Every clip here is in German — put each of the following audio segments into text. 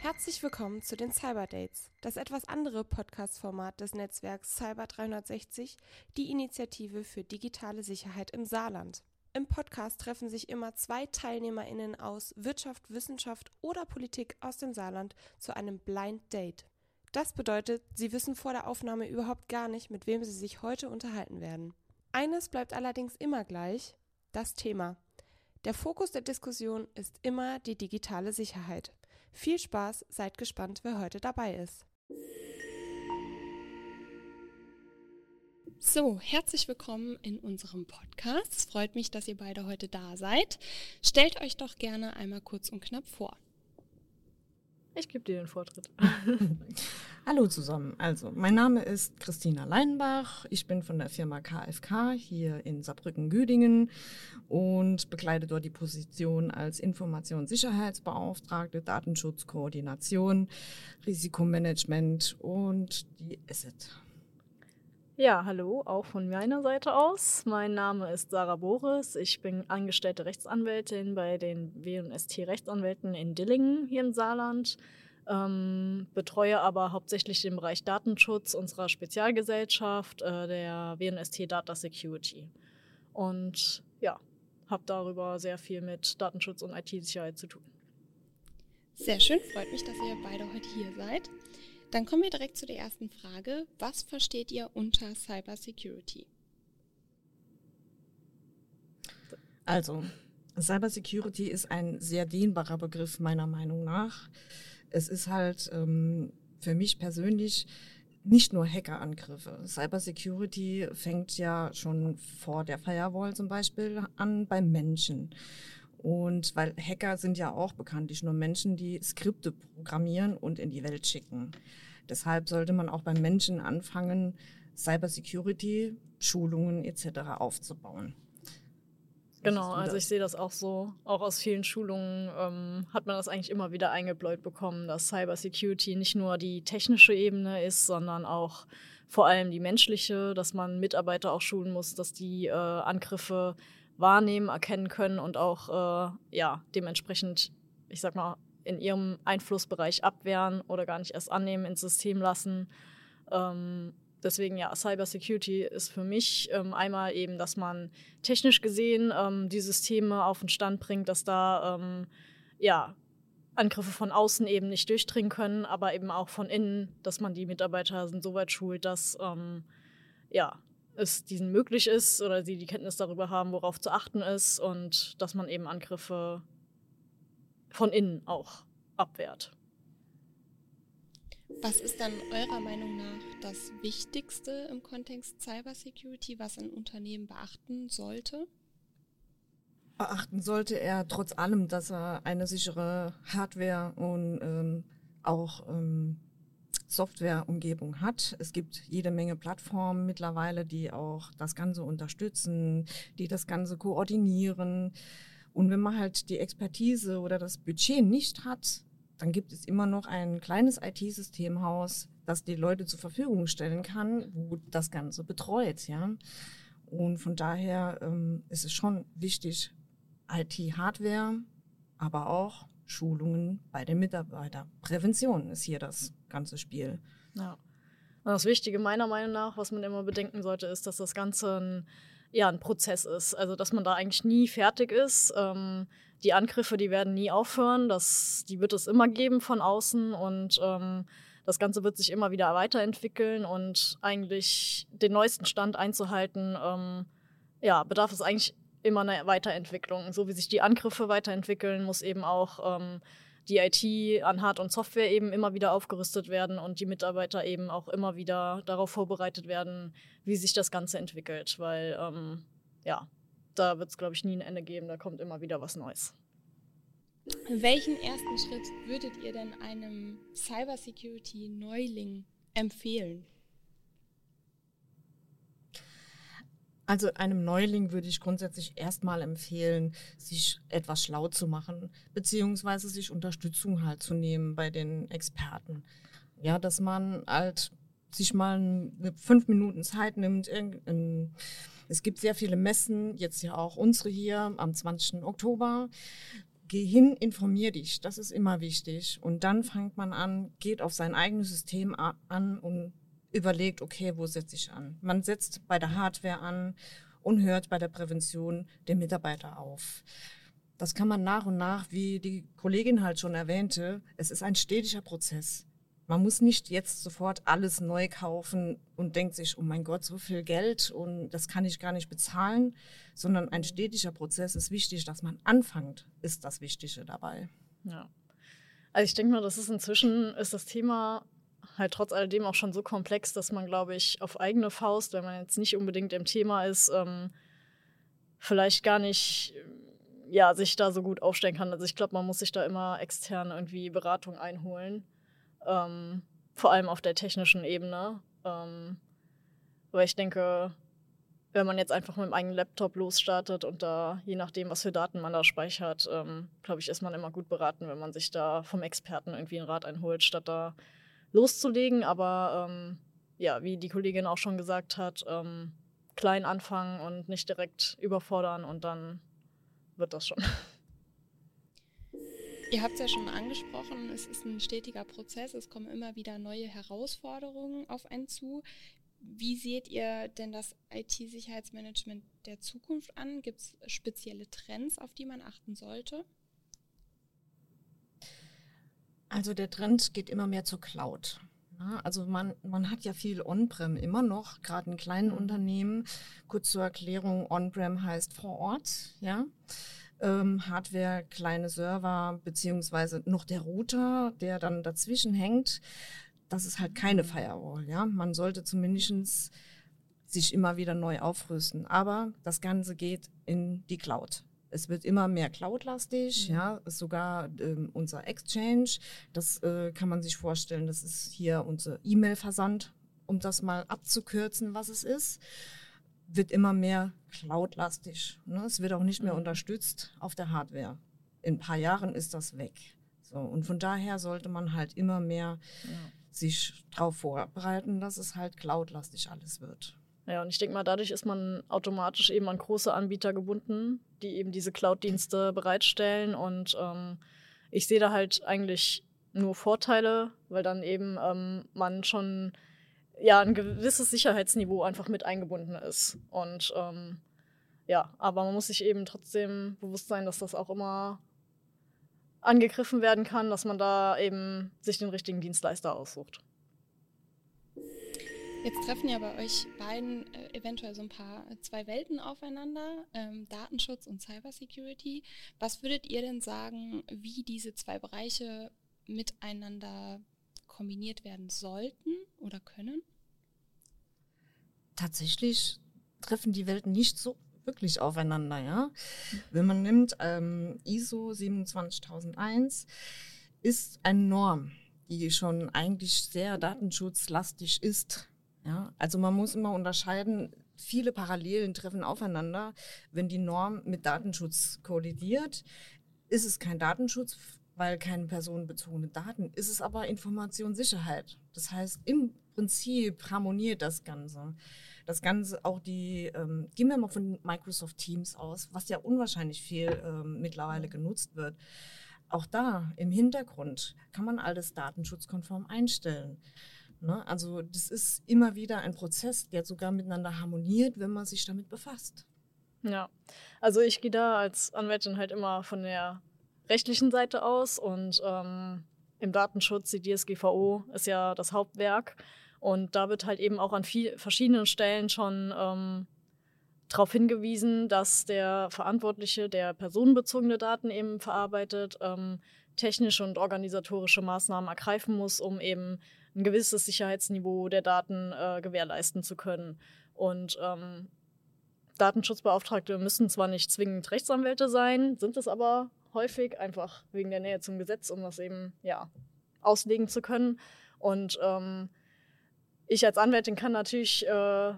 Herzlich willkommen zu den Cyber Dates, das etwas andere Podcast-Format des Netzwerks Cyber 360, die Initiative für digitale Sicherheit im Saarland. Im Podcast treffen sich immer zwei TeilnehmerInnen aus Wirtschaft, Wissenschaft oder Politik aus dem Saarland zu einem Blind Date. Das bedeutet, sie wissen vor der Aufnahme überhaupt gar nicht, mit wem sie sich heute unterhalten werden. Eines bleibt allerdings immer gleich, das Thema. Der Fokus der Diskussion ist immer die digitale Sicherheit. Viel Spaß, seid gespannt, wer heute dabei ist. So, herzlich willkommen in unserem Podcast. Es freut mich, dass ihr beide heute da seid. Stellt euch doch gerne einmal kurz und knapp vor. Ich gebe dir den Vortritt. Hallo zusammen. Also, mein Name ist Christina Leinbach. Ich bin von der Firma KFK hier in Saarbrücken-Güdingen und bekleide dort die Position als Informationssicherheitsbeauftragte, Datenschutzkoordination, Risikomanagement und die Asset. Ja, hallo, auch von meiner Seite aus. Mein Name ist Sarah Boris. Ich bin angestellte Rechtsanwältin bei den W&ST Rechtsanwälten in Dillingen hier im Saarland ähm, betreue aber hauptsächlich den Bereich Datenschutz unserer Spezialgesellschaft, äh, der WNST Data Security. Und ja, habe darüber sehr viel mit Datenschutz und IT-Sicherheit zu tun. Sehr schön, freut mich, dass ihr beide heute hier seid. Dann kommen wir direkt zu der ersten Frage. Was versteht ihr unter Cyber Security? Also, Cyber Security ist ein sehr dehnbarer Begriff meiner Meinung nach es ist halt ähm, für mich persönlich nicht nur Hackerangriffe. Cybersecurity fängt ja schon vor der Firewall zum Beispiel an beim Menschen. Und weil Hacker sind ja auch bekanntlich nur Menschen, die Skripte programmieren und in die Welt schicken. Deshalb sollte man auch beim Menschen anfangen, Cybersecurity, Schulungen etc. aufzubauen. Genau, also ich sehe das auch so. Auch aus vielen Schulungen ähm, hat man das eigentlich immer wieder eingebläut bekommen, dass Cybersecurity nicht nur die technische Ebene ist, sondern auch vor allem die menschliche, dass man Mitarbeiter auch schulen muss, dass die äh, Angriffe wahrnehmen, erkennen können und auch äh, ja, dementsprechend, ich sag mal, in ihrem Einflussbereich abwehren oder gar nicht erst annehmen, ins System lassen. Ähm, Deswegen ja, Cybersecurity ist für mich ähm, einmal eben, dass man technisch gesehen ähm, die Systeme auf den Stand bringt, dass da ähm, ja, Angriffe von außen eben nicht durchdringen können, aber eben auch von innen, dass man die Mitarbeiter so weit schult, dass ähm, ja, es diesen möglich ist oder sie die Kenntnis darüber haben, worauf zu achten ist und dass man eben Angriffe von innen auch abwehrt. Was ist dann eurer Meinung nach das Wichtigste im Kontext Cybersecurity, was ein Unternehmen beachten sollte? Beachten sollte er trotz allem, dass er eine sichere Hardware und ähm, auch ähm, Softwareumgebung hat. Es gibt jede Menge Plattformen mittlerweile, die auch das Ganze unterstützen, die das Ganze koordinieren. Und wenn man halt die Expertise oder das Budget nicht hat, dann gibt es immer noch ein kleines IT-Systemhaus, das die Leute zur Verfügung stellen kann, wo das Ganze betreut, ja. Und von daher ähm, ist es schon wichtig, IT-Hardware, aber auch Schulungen bei den Mitarbeitern. Prävention ist hier das ganze Spiel. Ja. Und das Wichtige meiner Meinung nach, was man immer bedenken sollte, ist, dass das Ganze ein, ja, ein Prozess ist. Also, dass man da eigentlich nie fertig ist. Ähm, die Angriffe, die werden nie aufhören. Das, die wird es immer geben von außen und ähm, das Ganze wird sich immer wieder weiterentwickeln und eigentlich den neuesten Stand einzuhalten, ähm, ja, bedarf es eigentlich immer einer Weiterentwicklung. So wie sich die Angriffe weiterentwickeln, muss eben auch ähm, die IT an Hard- und Software eben immer wieder aufgerüstet werden und die Mitarbeiter eben auch immer wieder darauf vorbereitet werden, wie sich das Ganze entwickelt. Weil, ähm, ja, da wird es, glaube ich, nie ein Ende geben. Da kommt immer wieder was Neues. Welchen ersten Schritt würdet ihr denn einem Cybersecurity-Neuling empfehlen? Also einem Neuling würde ich grundsätzlich erstmal empfehlen, sich etwas schlau zu machen, beziehungsweise sich Unterstützung halt zu nehmen bei den Experten. Ja, dass man halt sich mal eine fünf Minuten Zeit nimmt, irgendein Es gibt sehr viele Messen, jetzt ja auch unsere hier am 20. Oktober. Geh hin, informier dich, das ist immer wichtig. Und dann fängt man an, geht auf sein eigenes System an und überlegt, okay, wo setze ich an? Man setzt bei der Hardware an und hört bei der Prävention den Mitarbeiter auf. Das kann man nach und nach, wie die Kollegin halt schon erwähnte, es ist ein stetiger Prozess. Man muss nicht jetzt sofort alles neu kaufen und denkt sich, oh mein Gott, so viel Geld und das kann ich gar nicht bezahlen, sondern ein stetiger Prozess ist wichtig, dass man anfängt, ist das Wichtige dabei. Ja. Also ich denke mal, das ist inzwischen, ist das Thema halt trotz alledem auch schon so komplex, dass man, glaube ich, auf eigene Faust, wenn man jetzt nicht unbedingt im Thema ist, ähm, vielleicht gar nicht ja, sich da so gut aufstellen kann. Also ich glaube, man muss sich da immer extern irgendwie Beratung einholen. Ähm, vor allem auf der technischen Ebene. Ähm, weil ich denke, wenn man jetzt einfach mit dem eigenen Laptop losstartet und da, je nachdem, was für Daten man da speichert, ähm, glaube ich, ist man immer gut beraten, wenn man sich da vom Experten irgendwie einen Rat einholt, statt da loszulegen. Aber ähm, ja, wie die Kollegin auch schon gesagt hat, ähm, klein anfangen und nicht direkt überfordern und dann wird das schon. Ihr habt es ja schon angesprochen, es ist ein stetiger Prozess, es kommen immer wieder neue Herausforderungen auf einen zu. Wie seht ihr denn das IT-Sicherheitsmanagement der Zukunft an? Gibt es spezielle Trends, auf die man achten sollte? Also der Trend geht immer mehr zur Cloud. Also man, man hat ja viel On-Prem immer noch, gerade in kleinen mhm. Unternehmen. Kurz zur Erklärung, On-Prem heißt vor Ort, ja ähm, Hardware, kleine Server, beziehungsweise noch der Router, der dann dazwischen hängt. Das ist halt keine mhm. Firewall, ja. Man sollte zumindest sich immer wieder neu aufrüsten. Aber das Ganze geht in die Cloud. Es wird immer mehr Cloud-lastig, mhm. ja, sogar ähm, unser Exchange, das äh, kann man sich vorstellen, das ist hier unser E-Mail-Versand, um das mal abzukürzen, was es ist wird immer mehr cloud-lastig. Ne? Es wird auch nicht mehr mhm. unterstützt auf der Hardware. In ein paar Jahren ist das weg. So, und von daher sollte man halt immer mehr ja. sich darauf vorbereiten, dass es halt cloud-lastig alles wird. Ja, und ich denke mal, dadurch ist man automatisch eben an große Anbieter gebunden, die eben diese Cloud-Dienste bereitstellen. Und ähm, ich sehe da halt eigentlich nur Vorteile, weil dann eben ähm, man schon ja, ein gewisses Sicherheitsniveau einfach mit eingebunden ist. Und ähm, ja, aber man muss sich eben trotzdem bewusst sein, dass das auch immer angegriffen werden kann, dass man da eben sich den richtigen Dienstleister aussucht. Jetzt treffen ja bei euch beiden äh, eventuell so ein paar äh, zwei Welten aufeinander, ähm, Datenschutz und Cybersecurity. Was würdet ihr denn sagen, wie diese zwei Bereiche miteinander kombiniert werden sollten oder können? Tatsächlich treffen die Welten nicht so wirklich aufeinander, ja. Wenn man nimmt ähm, ISO 27001 ist eine Norm, die schon eigentlich sehr datenschutzlastig ist. Ja, also man muss immer unterscheiden, viele Parallelen treffen aufeinander. Wenn die Norm mit Datenschutz kollidiert, ist es kein Datenschutz, weil keine personenbezogene Daten, ist es aber Informationssicherheit. Das heißt, im Prinzip harmoniert das Ganze. Das Ganze, auch die, ähm, gehen wir mal von Microsoft Teams aus, was ja unwahrscheinlich viel ähm, mittlerweile genutzt wird. Auch da im Hintergrund kann man alles datenschutzkonform einstellen. Ne? Also das ist immer wieder ein Prozess, der sogar miteinander harmoniert, wenn man sich damit befasst. Ja, also ich gehe da als Anwältin halt immer von der rechtlichen Seite aus und ähm, im Datenschutz, die DSGVO ist ja das Hauptwerk. Und da wird halt eben auch an viel, verschiedenen Stellen schon ähm, darauf hingewiesen, dass der Verantwortliche, der personenbezogene Daten eben verarbeitet, ähm, technische und organisatorische Maßnahmen ergreifen muss, um eben ein gewisses Sicherheitsniveau der Daten äh, gewährleisten zu können. Und ähm, Datenschutzbeauftragte müssen zwar nicht zwingend Rechtsanwälte sein, sind es aber häufig, einfach wegen der Nähe zum Gesetz, um das eben ja, auslegen zu können. Und ähm, ich als Anwältin kann natürlich äh,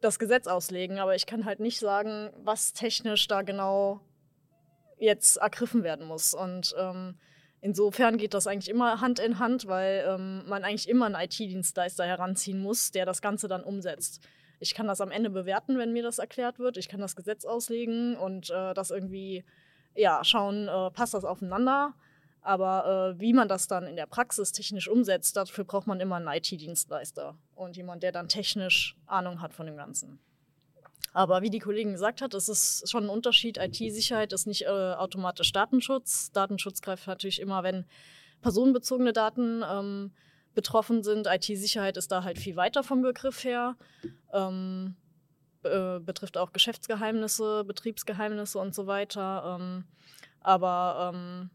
das Gesetz auslegen, aber ich kann halt nicht sagen, was technisch da genau jetzt ergriffen werden muss. Und ähm, insofern geht das eigentlich immer Hand in Hand, weil ähm, man eigentlich immer einen IT-Dienstleister heranziehen muss, der das Ganze dann umsetzt. ich kann das am Ende bewerten, wenn mir das erklärt wird. Ich kann das Gesetz auslegen und äh, das irgendwie, ja, schauen, äh, passt das aufeinander. Aber äh, wie man das dann in der Praxis technisch umsetzt, dafür braucht man immer einen IT-Dienstleister und jemand, der dann technisch Ahnung hat von dem Ganzen. Aber wie die Kollegin gesagt hat, es ist schon ein Unterschied. IT-Sicherheit ist nicht äh, automatisch Datenschutz. Datenschutz greift natürlich immer, wenn personenbezogene Daten ähm, betroffen sind. IT-Sicherheit ist da halt viel weiter vom Begriff her. Ähm, äh, betrifft auch Geschäftsgeheimnisse, Betriebsgeheimnisse und so weiter. Ähm, aber ähm,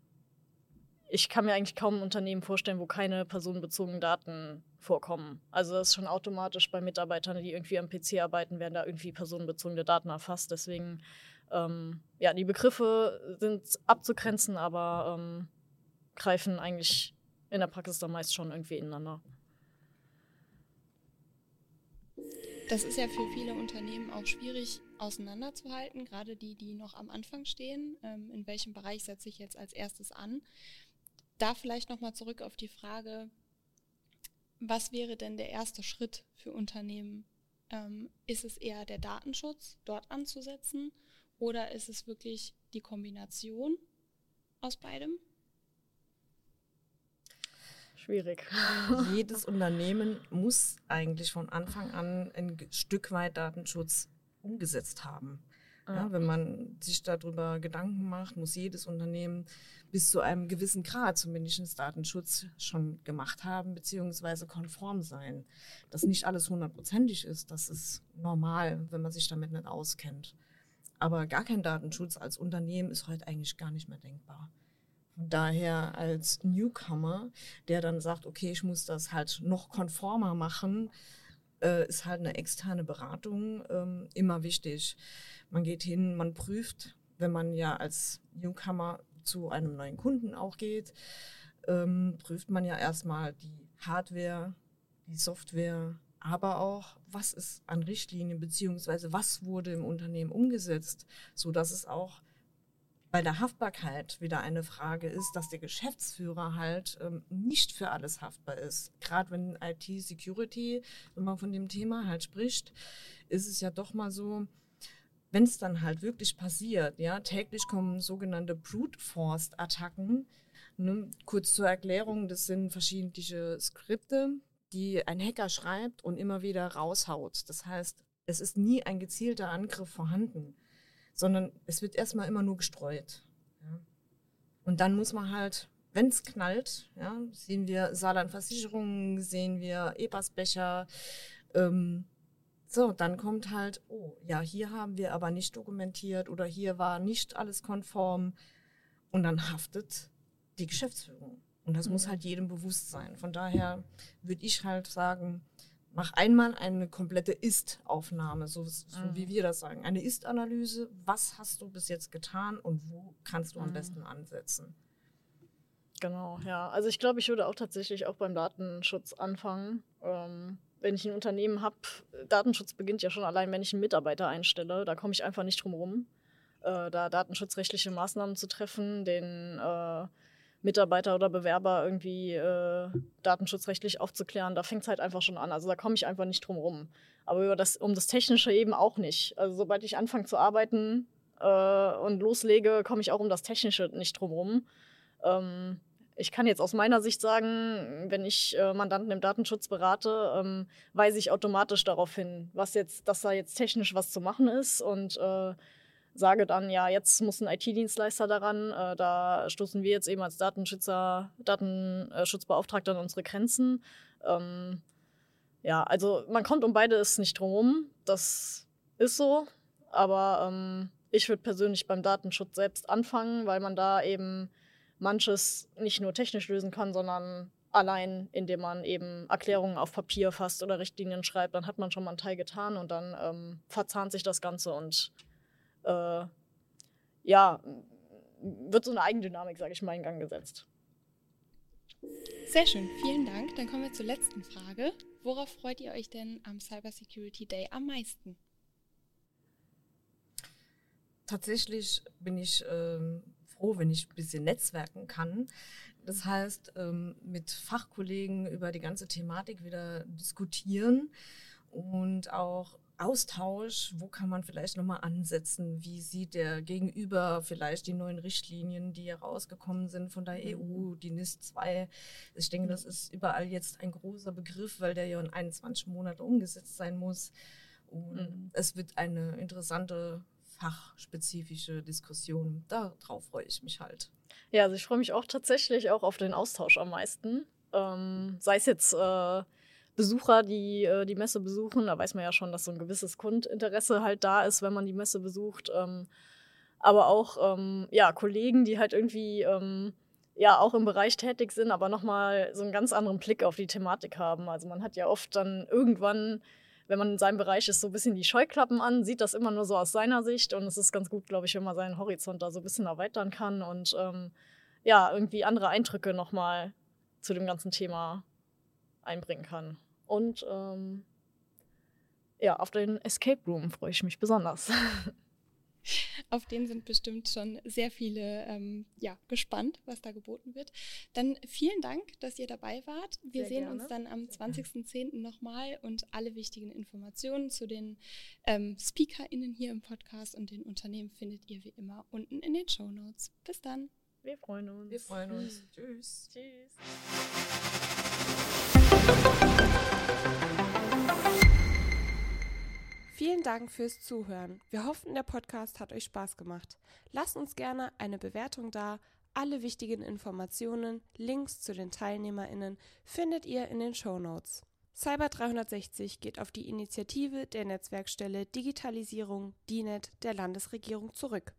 ich kann mir eigentlich kaum ein Unternehmen vorstellen, wo keine personenbezogenen Daten vorkommen. Also das ist schon automatisch bei Mitarbeitern, die irgendwie am PC arbeiten, werden da irgendwie personenbezogene Daten erfasst. Deswegen, ähm, ja, die Begriffe sind abzugrenzen, aber ähm, greifen eigentlich in der Praxis dann meist schon irgendwie ineinander. Das ist ja für viele Unternehmen auch schwierig auseinanderzuhalten, gerade die, die noch am Anfang stehen. Ähm, in welchem Bereich setze ich jetzt als erstes an? Da vielleicht nochmal zurück auf die Frage, was wäre denn der erste Schritt für Unternehmen? Ähm, ist es eher der Datenschutz, dort anzusetzen, oder ist es wirklich die Kombination aus beidem? Schwierig. Jedes Unternehmen muss eigentlich von Anfang an ein Stück weit Datenschutz umgesetzt haben. Ja, wenn man sich darüber Gedanken macht, muss jedes Unternehmen bis zu einem gewissen Grad zumindest Datenschutz schon gemacht haben, beziehungsweise konform sein. Dass nicht alles hundertprozentig ist, das ist normal, wenn man sich damit nicht auskennt. Aber gar kein Datenschutz als Unternehmen ist heute eigentlich gar nicht mehr denkbar. Daher als Newcomer, der dann sagt, okay, ich muss das halt noch konformer machen, äh, ist halt eine externe Beratung ähm, immer wichtig. Man geht hin, man prüft, wenn man ja als Newcomer zu einem neuen Kunden auch geht, ähm, prüft man ja erstmal die Hardware, die Software, aber auch, was ist an Richtlinien beziehungsweise was wurde im Unternehmen umgesetzt, so dass es auch bei der Haftbarkeit wieder eine Frage ist, dass der Geschäftsführer halt ähm, nicht für alles haftbar ist. Gerade wenn IT-Security, wenn man von dem Thema halt spricht, ist es ja doch mal so, wenn es dann halt wirklich passiert, ja, täglich kommen sogenannte Brute Force Attacken. Ne? Kurz zur Erklärung, das sind verschiedene Skripte, die ein Hacker schreibt und immer wieder raushaut. Das heißt, es ist nie ein gezielter Angriff vorhanden, sondern es wird erstmal immer nur gestreut. Ja? Und dann muss man halt, wenn es knallt, ja, sehen wir Saarland Versicherungen, sehen wir EPAS-Becher, ähm, so, dann kommt halt, oh, ja, hier haben wir aber nicht dokumentiert oder hier war nicht alles konform. Und dann haftet die Geschäftsführung. Und das mhm. muss halt jedem bewusst sein. Von daher würde ich halt sagen, mach einmal eine komplette Ist-Aufnahme, so, so mhm. wie wir das sagen. Eine Ist-Analyse. Was hast du bis jetzt getan und wo kannst du am mhm. besten ansetzen? Genau, ja. Also ich glaube, ich würde auch tatsächlich auch beim Datenschutz anfangen. Ähm, wenn ich ein Unternehmen habe, Datenschutz beginnt ja schon allein, wenn ich einen Mitarbeiter einstelle. Da komme ich einfach nicht drum rum, äh, da datenschutzrechtliche Maßnahmen zu treffen, den äh, Mitarbeiter oder Bewerber irgendwie äh, datenschutzrechtlich aufzuklären. Da fängt es halt einfach schon an. Also da komme ich einfach nicht drum rum. Aber über das, um das Technische eben auch nicht. Also sobald ich anfange zu arbeiten äh, und loslege, komme ich auch um das Technische nicht drum rum. Ähm, ich kann jetzt aus meiner Sicht sagen, wenn ich äh, Mandanten im Datenschutz berate, ähm, weise ich automatisch darauf hin, was jetzt, dass da jetzt technisch was zu machen ist und äh, sage dann, ja, jetzt muss ein IT-Dienstleister daran. Äh, da stoßen wir jetzt eben als Datenschützer, Datenschutzbeauftragter an unsere Grenzen. Ähm, ja, also man kommt um beides nicht drum. Das ist so. Aber ähm, ich würde persönlich beim Datenschutz selbst anfangen, weil man da eben manches nicht nur technisch lösen kann, sondern allein, indem man eben Erklärungen auf Papier fasst oder Richtlinien schreibt, dann hat man schon mal einen Teil getan und dann ähm, verzahnt sich das Ganze und äh, ja, wird so eine Eigendynamik, sage ich mal, in Gang gesetzt. Sehr schön, vielen Dank. Dann kommen wir zur letzten Frage. Worauf freut ihr euch denn am Cyber Security Day am meisten? Tatsächlich bin ich ähm, froh, wenn ich ein bisschen netzwerken kann. Das heißt, ähm, mit Fachkollegen über die ganze Thematik wieder diskutieren und auch Austausch, wo kann man vielleicht nochmal ansetzen? Wie sieht der Gegenüber vielleicht die neuen Richtlinien, die herausgekommen sind von der EU, die NIS 2? Ich denke, das ist überall jetzt ein großer Begriff, weil der ja in 21 Monaten umgesetzt sein muss. Und mhm. es wird eine interessante fachspezifische Diskussion. Darauf freue ich mich halt. Ja, also ich freue mich auch tatsächlich auch auf den Austausch am meisten. Ähm, sei es jetzt äh, Besucher, die äh, die Messe besuchen, da weiß man ja schon, dass so ein gewisses Kundinteresse halt da ist, wenn man die Messe besucht. Ähm, aber auch ähm, ja, Kollegen, die halt irgendwie ähm, ja auch im Bereich tätig sind, aber nochmal so einen ganz anderen Blick auf die Thematik haben. Also man hat ja oft dann irgendwann, wenn man in seinem Bereich ist, so ein bisschen die Scheuklappen an, sieht das immer nur so aus seiner Sicht und es ist ganz gut, glaube ich, wenn man seinen Horizont da so ein bisschen erweitern kann und ähm, ja, irgendwie andere Eindrücke nochmal zu dem ganzen Thema einbringen kann. Und ähm, ja, auf den Escape Room freue ich mich besonders. Auf den sind bestimmt schon sehr viele ähm, ja, gespannt, was da geboten wird. Dann vielen Dank, dass ihr dabei wart. Wir sehr sehen gerne. uns dann am 20.10. nochmal und alle wichtigen Informationen zu den ähm, SpeakerInnen hier im Podcast und den Unternehmen findet ihr wie immer unten in den Show Notes. Bis dann. Wir freuen uns. Wir freuen uns. Tschüss. Tschüss. Vielen Dank fürs Zuhören. Wir hoffen, der Podcast hat euch Spaß gemacht. Lasst uns gerne eine Bewertung da. Alle wichtigen Informationen, Links zu den TeilnehmerInnen findet ihr in den Show Notes. Cyber 360 geht auf die Initiative der Netzwerkstelle Digitalisierung DINET der Landesregierung zurück.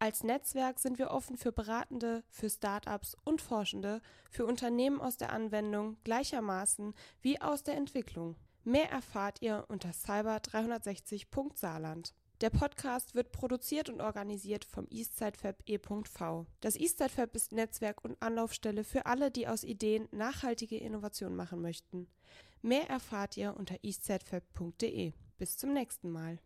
Als Netzwerk sind wir offen für Beratende, für Startups und Forschende, für Unternehmen aus der Anwendung gleichermaßen wie aus der Entwicklung. Mehr erfahrt ihr unter cyber360.saarland. Der Podcast wird produziert und organisiert vom Eastside Fab e.v. Das Eastside Fab ist Netzwerk und Anlaufstelle für alle, die aus Ideen nachhaltige Innovation machen möchten. Mehr erfahrt ihr unter eastsidefab.de. Bis zum nächsten Mal.